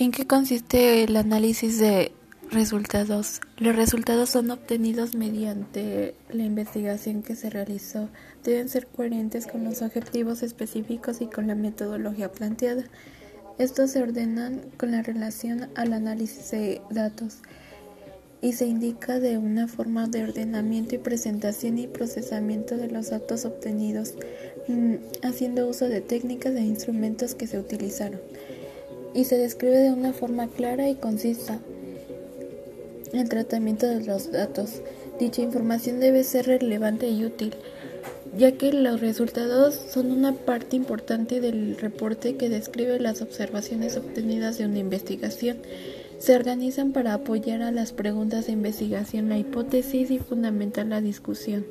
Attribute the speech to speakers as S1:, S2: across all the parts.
S1: ¿En qué consiste el análisis de resultados? Los resultados son obtenidos mediante la investigación que se realizó. Deben ser coherentes con los objetivos específicos y con la metodología planteada. Estos se ordenan con la relación al análisis de datos y se indica de una forma de ordenamiento y presentación y procesamiento de los datos obtenidos, mm, haciendo uso de técnicas e instrumentos que se utilizaron y se describe de una forma clara y concisa el tratamiento de los datos. Dicha información debe ser relevante y útil, ya que los resultados son una parte importante del reporte que describe las observaciones obtenidas de una investigación. Se organizan para apoyar a las preguntas de investigación, la hipótesis y fundamentar la discusión,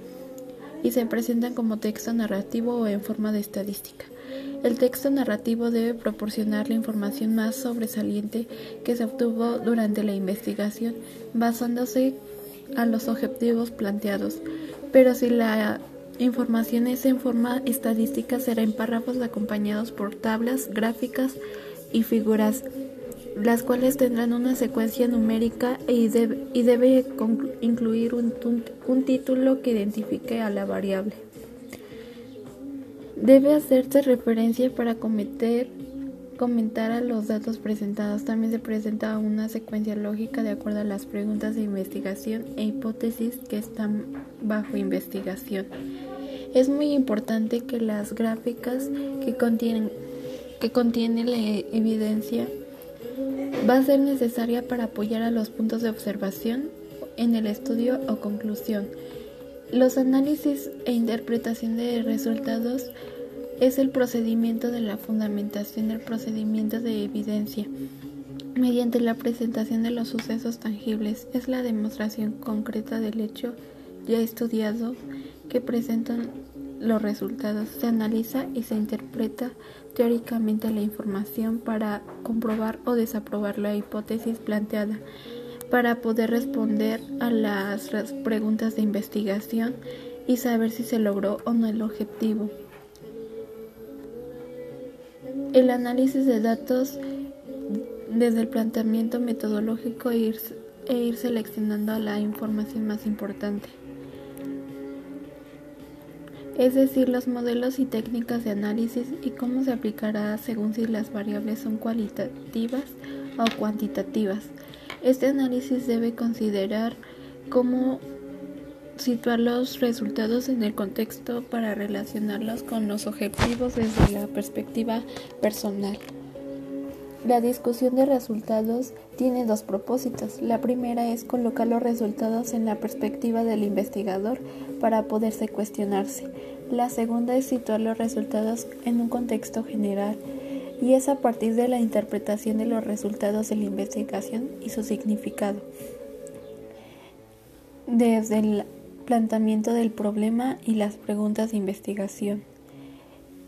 S1: y se presentan como texto narrativo o en forma de estadística. El texto narrativo debe proporcionar la información más sobresaliente que se obtuvo durante la investigación, basándose a los objetivos planteados. Pero si la información es en forma estadística, será en párrafos acompañados por tablas, gráficas y figuras, las cuales tendrán una secuencia numérica y debe, y debe incluir un, un título que identifique a la variable. Debe hacerse referencia para cometer, comentar a los datos presentados. También se presenta una secuencia lógica de acuerdo a las preguntas de investigación e hipótesis que están bajo investigación. Es muy importante que las gráficas que contienen, que la evidencia va a ser necesaria para apoyar a los puntos de observación en el estudio o conclusión. Los análisis e interpretación de resultados es el procedimiento de la fundamentación del procedimiento de evidencia. Mediante la presentación de los sucesos tangibles es la demostración concreta del hecho ya estudiado que presentan los resultados. Se analiza y se interpreta teóricamente la información para comprobar o desaprobar la hipótesis planteada para poder responder a las preguntas de investigación y saber si se logró o no el objetivo. El análisis de datos desde el planteamiento metodológico e ir, e ir seleccionando la información más importante. Es decir, los modelos y técnicas de análisis y cómo se aplicará según si las variables son cualitativas o cuantitativas. Este análisis debe considerar cómo situar los resultados en el contexto para relacionarlos con los objetivos desde la perspectiva personal. La discusión de resultados tiene dos propósitos. La primera es colocar los resultados en la perspectiva del investigador para poderse cuestionarse. La segunda es situar los resultados en un contexto general y es a partir de la interpretación de los resultados de la investigación y su significado. Desde el planteamiento del problema y las preguntas de investigación.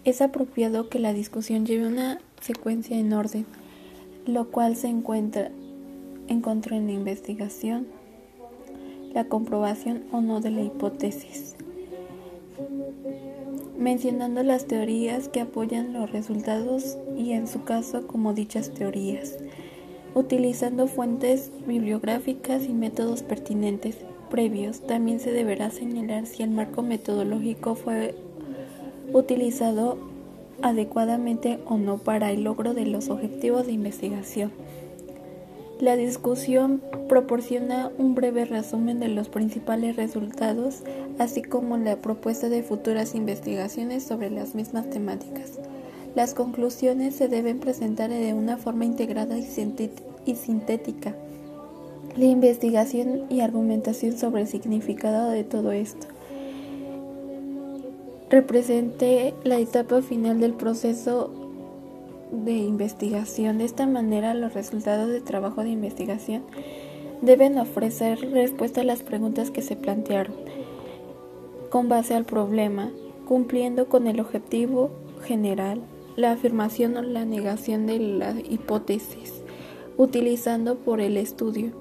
S1: Es apropiado que la discusión lleve una secuencia en orden, lo cual se encuentra, encontró en la investigación, la comprobación o no de la hipótesis mencionando las teorías que apoyan los resultados y en su caso como dichas teorías, utilizando fuentes bibliográficas y métodos pertinentes previos. También se deberá señalar si el marco metodológico fue utilizado adecuadamente o no para el logro de los objetivos de investigación. La discusión proporciona un breve resumen de los principales resultados, así como la propuesta de futuras investigaciones sobre las mismas temáticas. Las conclusiones se deben presentar de una forma integrada y sintética. La investigación y argumentación sobre el significado de todo esto represente la etapa final del proceso de investigación. De esta manera, los resultados de trabajo de investigación deben ofrecer respuesta a las preguntas que se plantearon con base al problema, cumpliendo con el objetivo general, la afirmación o la negación de la hipótesis, utilizando por el estudio,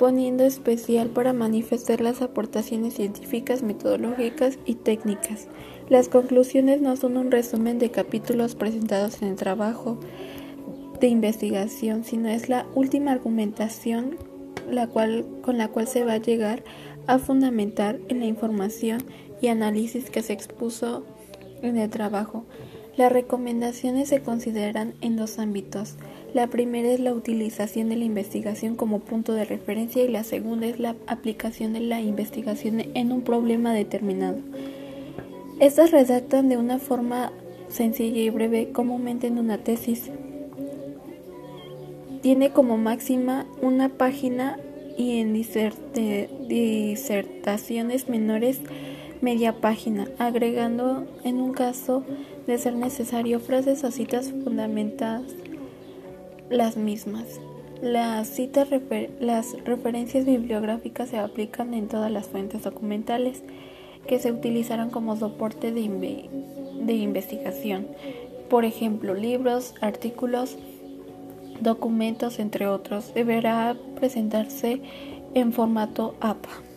S1: poniendo especial para manifestar las aportaciones científicas, metodológicas y técnicas las conclusiones no son un resumen de capítulos presentados en el trabajo de investigación, sino es la última argumentación la cual, con la cual se va a llegar a fundamentar en la información y análisis que se expuso en el trabajo. Las recomendaciones se consideran en dos ámbitos. La primera es la utilización de la investigación como punto de referencia y la segunda es la aplicación de la investigación en un problema determinado. Estas redactan de una forma sencilla y breve, comúnmente en una tesis. Tiene como máxima una página y en disertaciones menores media página, agregando en un caso de ser necesario frases o citas fundamentadas las mismas. Las citas las referencias bibliográficas se aplican en todas las fuentes documentales que se utilizarán como soporte de investigación. Por ejemplo, libros, artículos, documentos, entre otros, deberá presentarse en formato APA.